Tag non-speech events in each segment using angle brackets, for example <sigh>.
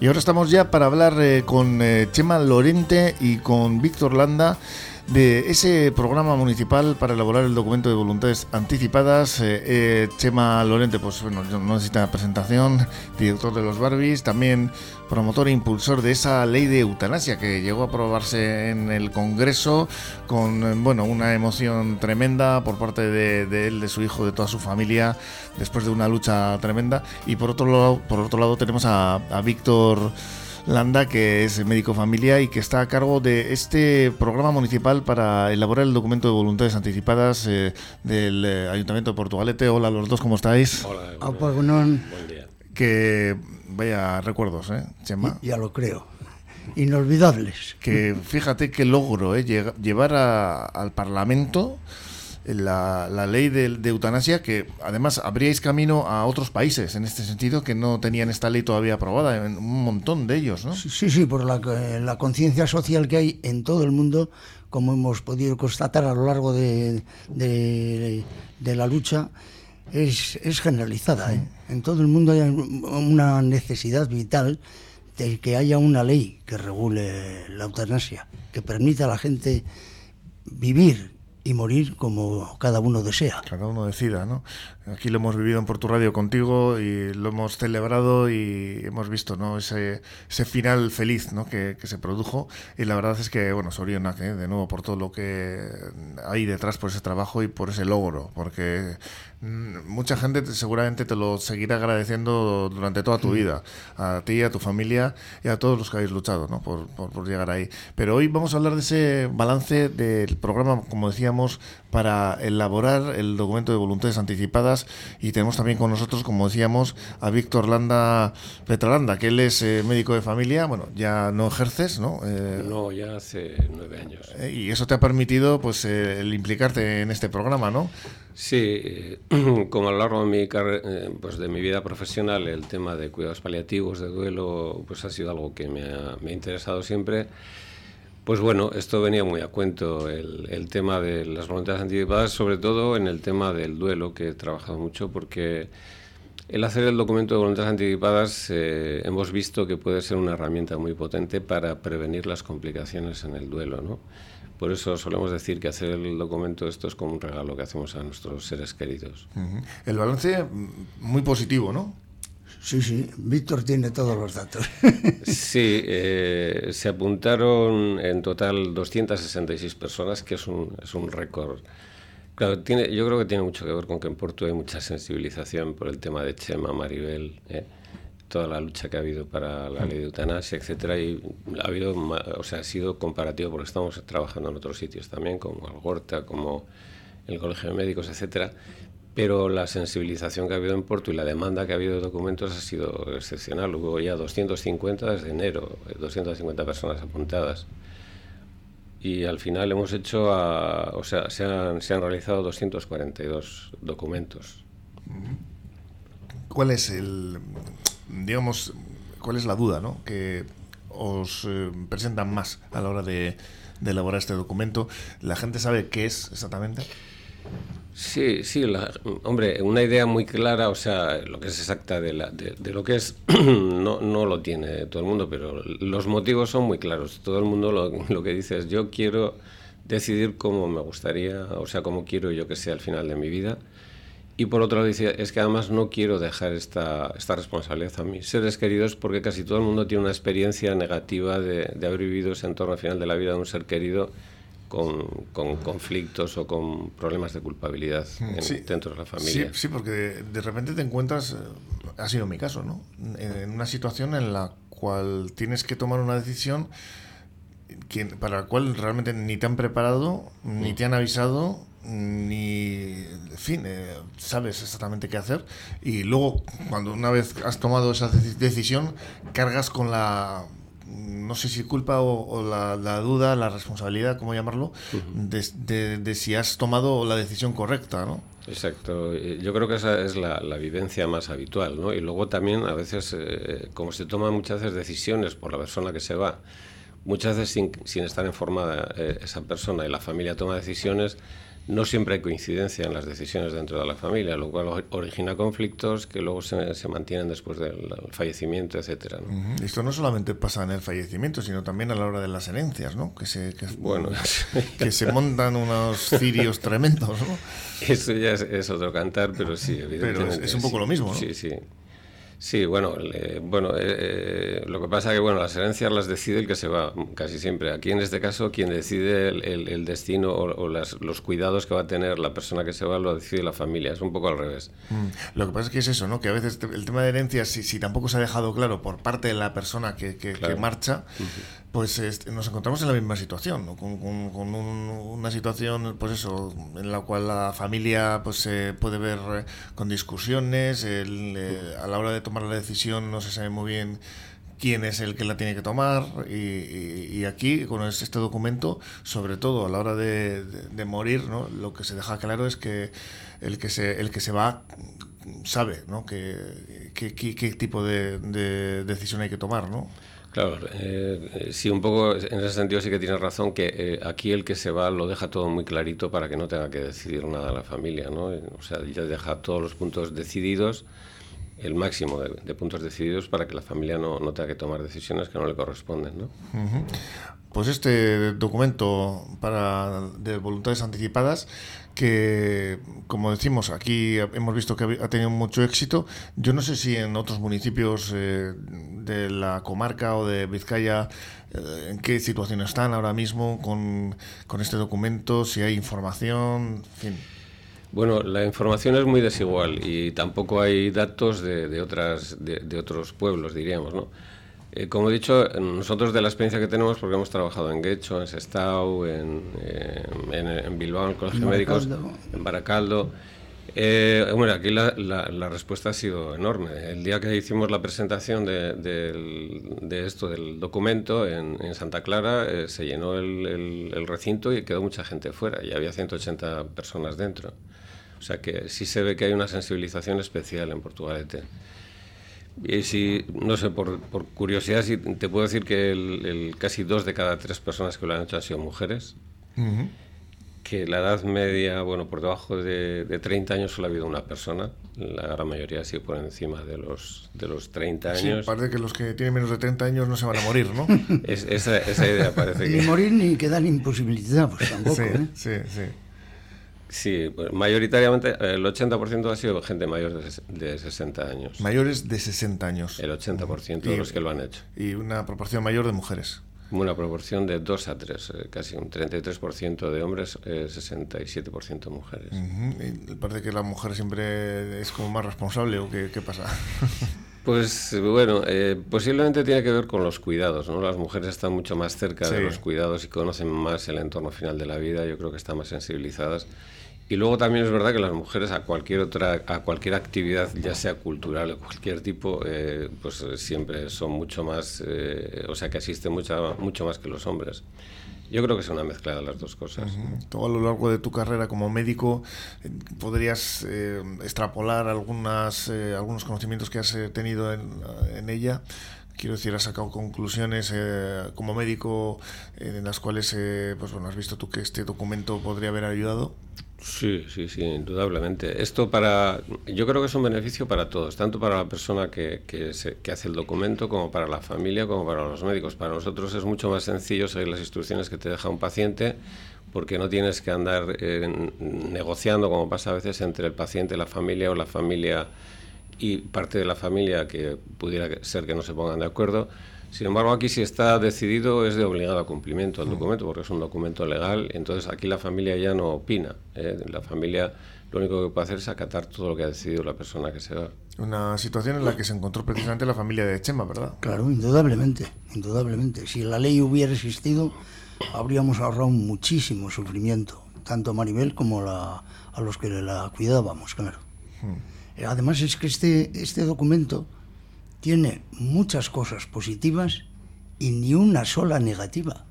Y ahora estamos ya para hablar eh, con eh, Chema Lorente y con Víctor Landa de ese programa municipal para elaborar el documento de voluntades anticipadas. Eh, eh, Chema Lorente, pues bueno, no necesita presentación, director de los Barbies, también promotor e impulsor de esa ley de eutanasia que llegó a aprobarse en el Congreso con eh, bueno una emoción tremenda por parte de, de, él, de su hijo, de toda su familia, después de una lucha tremenda. Y por otro lado, por otro lado tenemos a, a Víctor. Landa, que es médico familia y que está a cargo de este programa municipal para elaborar el documento de voluntades anticipadas eh, del eh, Ayuntamiento de Portugalete. Hola a los dos, ¿cómo estáis? Hola, buen día. Que vaya recuerdos, ¿eh, Chema? Ya lo creo. Inolvidables. Que fíjate qué logro, ¿eh? Llevar a, al Parlamento la, la ley de, de, eutanasia, que además abríais camino a otros países en este sentido que no tenían esta ley todavía aprobada, en un montón de ellos, ¿no? Sí, sí, por la, la conciencia social que hay en todo el mundo, como hemos podido constatar a lo largo de, de, de la lucha, es, es generalizada. ¿eh? En todo el mundo hay una necesidad vital de que haya una ley que regule la eutanasia, que permita a la gente vivir y morir como cada uno desea. Cada uno decida, ¿no? Aquí lo hemos vivido en Portu Radio contigo y lo hemos celebrado y hemos visto, ¿no? Ese, ese final feliz, ¿no? Que, que, se produjo y la verdad es que, bueno, Sorionak, ¿eh? de nuevo, por todo lo que hay detrás por ese trabajo y por ese logro, porque mucha gente seguramente te lo seguirá agradeciendo durante toda tu vida, a ti, a tu familia y a todos los que habéis luchado ¿no? por, por, por, llegar ahí. Pero hoy vamos a hablar de ese balance del programa, como decíamos, para elaborar el documento de voluntades anticipadas y tenemos también con nosotros, como decíamos, a Víctor Landa Petralanda, que él es eh, médico de familia, bueno, ya no ejerces, ¿no? Eh, no, ya hace nueve años. Eh, y eso te ha permitido, pues, el implicarte en este programa, ¿no? Sí, <clears throat> como a lo largo de mi, pues de mi vida profesional el tema de cuidados paliativos, de duelo, pues ha sido algo que me ha, me ha interesado siempre. Pues bueno, esto venía muy a cuento, el, tema de las voluntades anticipadas, sobre todo en el tema del duelo, que he trabajado mucho, porque el hacer el documento de voluntades anticipadas eh, hemos visto que puede ser una herramienta muy potente para prevenir las complicaciones en el duelo, ¿no? Por eso solemos decir que hacer el documento esto es como un regalo que hacemos a nuestros seres queridos. El balance muy positivo, ¿no? Sí, sí, Víctor tiene todos los datos. Sí, eh, se apuntaron en total 266 personas, que es un, es un récord. Claro, tiene, yo creo que tiene mucho que ver con que en Porto hay mucha sensibilización por el tema de Chema, Maribel, eh, toda la lucha que ha habido para la ley de eutanasia, etcétera, y ha habido, o sea, ha sido comparativo porque estamos trabajando en otros sitios también, como Algorta, como el Colegio de Médicos, etcétera, pero la sensibilización que ha habido en Porto y la demanda que ha habido de documentos ha sido excepcional. Hubo ya 250 desde enero, 250 personas apuntadas. Y al final hemos hecho, a, o sea, se han, se han realizado 242 documentos. ¿Cuál es el, digamos, cuál es la duda, ¿no? Que os eh, presentan más a la hora de, de elaborar este documento. ¿La gente sabe qué es exactamente? Sí, sí, la, hombre, una idea muy clara, o sea, lo que es exacta de, la, de, lo que es, <clears throat> no, no, lo tiene todo el mundo, pero los motivos son muy claros. Todo el mundo <laughs> lo, que dice es, yo quiero decidir cómo me gustaría, o sea, cómo quiero yo que sea el final de mi vida. Y por otro lado dice, es que además no quiero dejar esta, esta responsabilidad a mis seres queridos porque casi todo el mundo tiene una experiencia negativa de, de haber vivido ese entorno al final de la vida de un ser querido con, con, conflictos o con problemas de culpabilidad en, sí, dentro de la familia. Sí, sí, porque de, de, repente te encuentras, ha sido mi caso, ¿no? En una situación en la cual tienes que tomar una decisión que, para la cual realmente ni te han preparado, ni te han avisado, ni, en fin, eh, sabes exactamente qué hacer. Y luego, cuando una vez has tomado esa decisión, cargas con la no sé si culpa o, o la, la, duda, la responsabilidad, ¿cómo llamarlo? Uh -huh. de, de, de, si has tomado la decisión correcta, ¿no? Exacto. Yo creo que esa es la, la vivencia más habitual, ¿no? Y luego también a veces, eh, como se toman muchas veces decisiones por la persona que se va, muchas veces sin, sin estar informada eh, esa persona y la familia toma decisiones, no siempre hay coincidencia en las decisiones dentro de la familia, lo cual origina conflictos que luego se, se mantienen después del fallecimiento, etcétera. Esto no solamente pasa en el fallecimiento, sino también a la hora de las herencias, ¿no? Que se, bueno, <laughs> que se montan unos cirios <laughs> tremendos, ¿no? Eso ya es, otro cantar, pero sí, evidentemente. Pero es, un poco lo mismo, ¿no? Sí, sí. Sí, bueno, bueno eh, eh, lo que pasa es que bueno, las herencias las decide el que se va, casi siempre. Aquí en este caso, quien decide el, destino o, los cuidados que va a tener la persona que se va lo decide la familia. Es un poco al revés. Mm. Lo que pasa es que es eso, ¿no? Que a veces el tema de herencias, si, si tampoco se ha dejado claro por parte de la persona que, que, marcha, pues este, nos encontramos en la misma situación, ¿no? con, con, una situación, pues eso, en la cual la familia pues se puede ver eh, con discusiones, eh, a la hora de tomar la decisión no se sabe muy bien quién es el que la tiene que tomar y, aquí con este documento sobre todo a la hora de, morir ¿no? lo que se deja claro es que el que se el que se va sabe ¿no? qué, qué, tipo de, de, decisión hay que tomar ¿no? Claro, eh, sí, un poco en ese sentido sí que tienes razón que eh, aquí el que se va lo deja todo muy clarito para que no tenga que decidir nada la familia, ¿no? O sea, ya deja todos los puntos decididos, el máximo de, puntos decididos para que la familia no, no, tenga que tomar decisiones que no le corresponden, ¿no? Pues este documento para de voluntades anticipadas que, como decimos, aquí hemos visto que ha tenido mucho éxito. Yo no sé si en otros municipios eh, de la comarca o de Vizcaya, eh, en qué situación están ahora mismo con, con este documento, si hay información, en fin. Bueno, la información es muy desigual y tampoco hay datos de, de otras, de, de otros pueblos, diríamos, ¿no? Eh, como he dicho, nosotros de la experiencia que tenemos, porque hemos trabajado en Guecho, en Sestao, en, eh, en, Bilbao, en el Colegio de Médicos, en Baracaldo. Eh, bueno, aquí la, la, respuesta ha sido enorme. El día que hicimos la presentación de, de, esto, del documento, en, en Santa Clara, eh, se llenó el, el, el, recinto y quedó mucha gente fuera, y había 180 personas dentro. O sea que sí se ve que hay una sensibilización especial en Portugalete. Y si, no sé, por, por curiosidad, si te puedo decir que el, casi dos de cada tres personas que lo han hecho han sido mujeres. Que la edad media, bueno, por debajo de, de, 30 años solo ha habido una persona. La gran mayoría ha sido por encima de los, de los 30 años. Sí, parece que los que tienen menos de 30 años no se van a morir, ¿no? <laughs> esa, esa, idea parece que... Ni morir ni quedar imposibilitados pues, tampoco, sí, ¿eh? Sí, sí. Sí, pues, mayoritariamente el 80% ha sido gente mayor de, 60 años. Mayores de 60 años. El 80% de los que lo han hecho. Y una proporción mayor de mujeres. Una proporción de 2 a 3, eh, casi un 33% de hombres, eh, 67% de mujeres. y parece que la mujer siempre es como más responsable o qué, qué pasa. <laughs> Pues bueno, eh, posiblemente tiene que ver con los cuidados, ¿no? Las mujeres están mucho más cerca de los cuidados y conocen más el entorno final de la vida, yo creo que están más sensibilizadas y luego también es verdad que las mujeres a cualquier otra, a cualquier actividad, ya sea cultural o cualquier tipo, eh, pues eh, siempre son mucho más, eh, o sea que asisten mucho, mucho más que los hombres. Yo creo que es una mezcla de las dos cosas. Todo a lo largo de tu carrera como médico, ¿podrías extrapolar algunas, algunos conocimientos que has tenido en, en ella? quiero decir, has sacado conclusiones como médico en las cuales pues bueno, has visto tú que este documento podría haber ayudado. Sí, sí, sí, indudablemente. Esto para, yo creo que es un beneficio para todos, tanto para la persona que, que, se, que, hace el documento como para la familia, como para los médicos. Para nosotros es mucho más sencillo seguir las instrucciones que te deja un paciente porque no tienes que andar eh, negociando, como pasa a veces, entre el paciente, la familia o la familia y parte de la familia que pudiera ser que no se pongan de acuerdo sin embargo, aquí si está decidido es de obligado cumplimiento el mm. documento, porque es un documento legal, entonces aquí la familia ya no opina. ¿eh? La familia lo único que puede hacer es acatar todo lo que ha decidido la persona que se va. Una situación en la que se encontró precisamente la familia de Chema, ¿verdad? Claro, indudablemente, indudablemente. Si la ley hubiera existido, habríamos ahorrado muchísimo sufrimiento, tanto a Maribel como a los que la cuidábamos, claro. Mm. Además es que este, este documento tiene muchas cosas positivas y ni una sola negativa.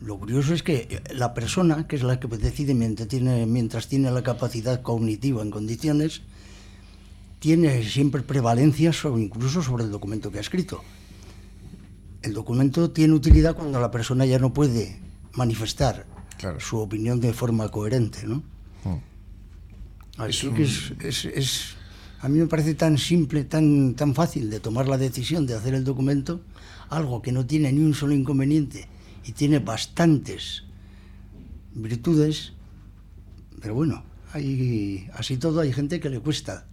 Lo curioso es que la persona, que es la que decide mientras tiene, mientras tiene la capacidad cognitiva en condiciones, tiene siempre prevalencia sobre, incluso sobre el documento que ha escrito. El documento tiene utilidad cuando la persona ya no puede manifestar su opinión de forma coherente, ¿no? Mm. Así que es, es, a mí me parece tan simple, tan, tan fácil de tomar la decisión de hacer el documento, algo que no tiene ni un solo inconveniente y tiene bastantes virtudes, pero bueno, hay, así todo hay gente que le cuesta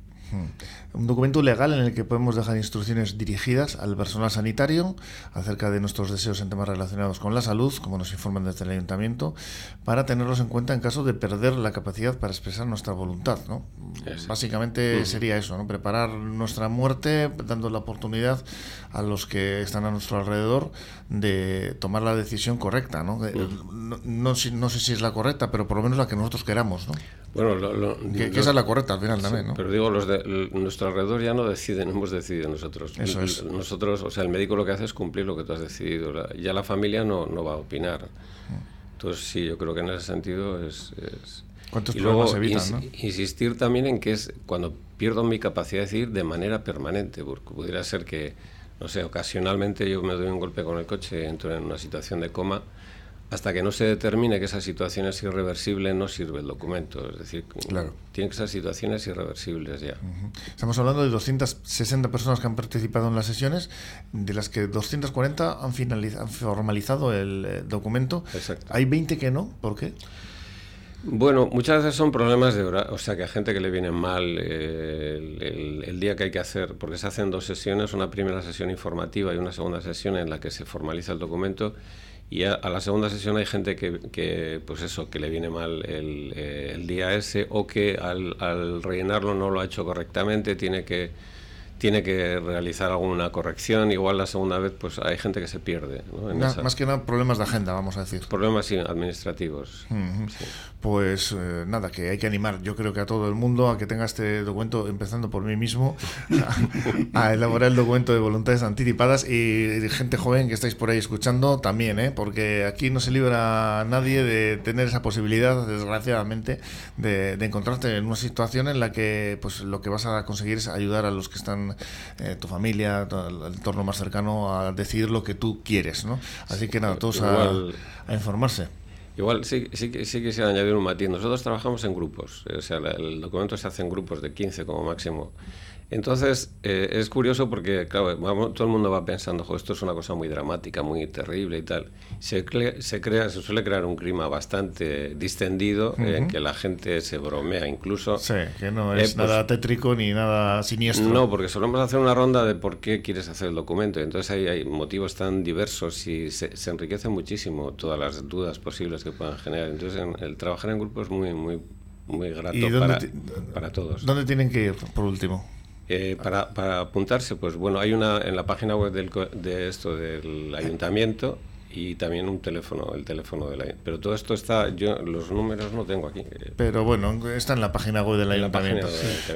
un documento legal en el que podemos dejar instrucciones dirigidas al personal sanitario acerca de nuestros deseos en temas relacionados con la salud, como nos informan desde el ayuntamiento, para tenerlos en cuenta en caso de perder la capacidad para expresar nuestra voluntad. ¿no? Básicamente sería eso, ¿no? preparar nuestra muerte, dando la oportunidad a los que están a nuestro alrededor de tomar la decisión correcta. ¿no? no, no, sé si es la correcta, pero por lo menos la que nosotros queramos. ¿no? Bueno, lo, que, esa es la correcta al final también, ¿no? Pero digo, los de nuestro alrededor ya no deciden, hemos decidido nosotros. Eso es. Nosotros, o sea, el médico lo que hace es cumplir lo que tú has decidido. Ya la familia no, no va a opinar. Entonces, sí, yo creo que en ese sentido es. ¿Cuántos y luego, evitan, Insistir también en que es cuando pierdo mi capacidad de decidir de manera permanente, porque pudiera ser que, no sé, ocasionalmente yo me doy un golpe con el coche, entro en una situación de coma hasta que no se determine que esa situación es irreversible, no sirve el documento. Es decir, claro. tienen que ser situaciones irreversibles ya. Estamos hablando de 260 personas que han participado en las sesiones, de las que 240 han, finalizado, han formalizado el eh, documento. Exacto. Hay 20 que no. ¿Por qué? Bueno, muchas veces son problemas de hora, o sea que a gente que le viene mal eh, el, día que hay que hacer, porque se hacen dos sesiones, una primera sesión informativa y una segunda sesión en la que se formaliza el documento y a, la segunda sesión hay gente que, que, pues eso, que le viene mal el, eh, el día ese o que al, al rellenarlo no lo ha hecho correctamente, tiene que tiene que realizar alguna corrección. Igual la segunda vez, pues hay gente que se pierde. Más que nada problemas de agenda, vamos a decir. Problemas administrativos. Pues eh, nada, que hay que animar, yo creo que a todo el mundo a que tenga este documento, empezando por mí mismo, <laughs> a, elaborar el documento de voluntades anticipadas y, gente joven que estáis por ahí escuchando también, ¿eh? porque aquí no se libra nadie de tener esa posibilidad, desgraciadamente, de, de encontrarte en una situación en la que pues lo que vas a conseguir es ayudar a los que están eh, tu familia, el entorno más cercano a decidir lo que tú quieres, ¿no? Así que nada, todos a, informarse. Igual sí, sí, sí quisiera añadir un matiz. Nosotros trabajamos en grupos, o sea, el documento se hace en grupos de 15 como máximo. Entonces, eh, es curioso porque, claro, todo el mundo va pensando, esto es una cosa muy dramática, muy terrible y tal. Se, se, crea, se suele crear un clima bastante distendido en que la gente se bromea incluso. Sí, que no es eh, nada pues tétrico ni nada siniestro. No, porque solemos hacer una ronda de por qué quieres hacer el documento. Entonces hay, hay motivos tan diversos y se, se enriquece muchísimo todas las dudas posibles que puedan generar. Entonces, el trabajar en grupo es muy, muy, muy grato para, para todos. ¿Dónde tienen que ir, por último? Eh, para, para, apuntarse, pues bueno, hay una en la página web del, de esto del ayuntamiento y también un teléfono, el teléfono de la... Pero todo esto está, yo los números no tengo aquí. Pero bueno, está en la página web del ayuntamiento.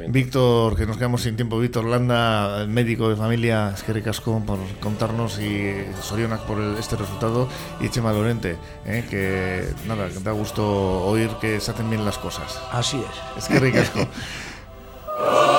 Víctor, que nos quedamos sin tiempo, Víctor Landa, médico de familia, es que ricasco por contarnos y Sorionak por este resultado y Chema Lorente, eh, que nada, que da gusto oír que se hacen bien las cosas. Así es. Es que ricasco. <laughs>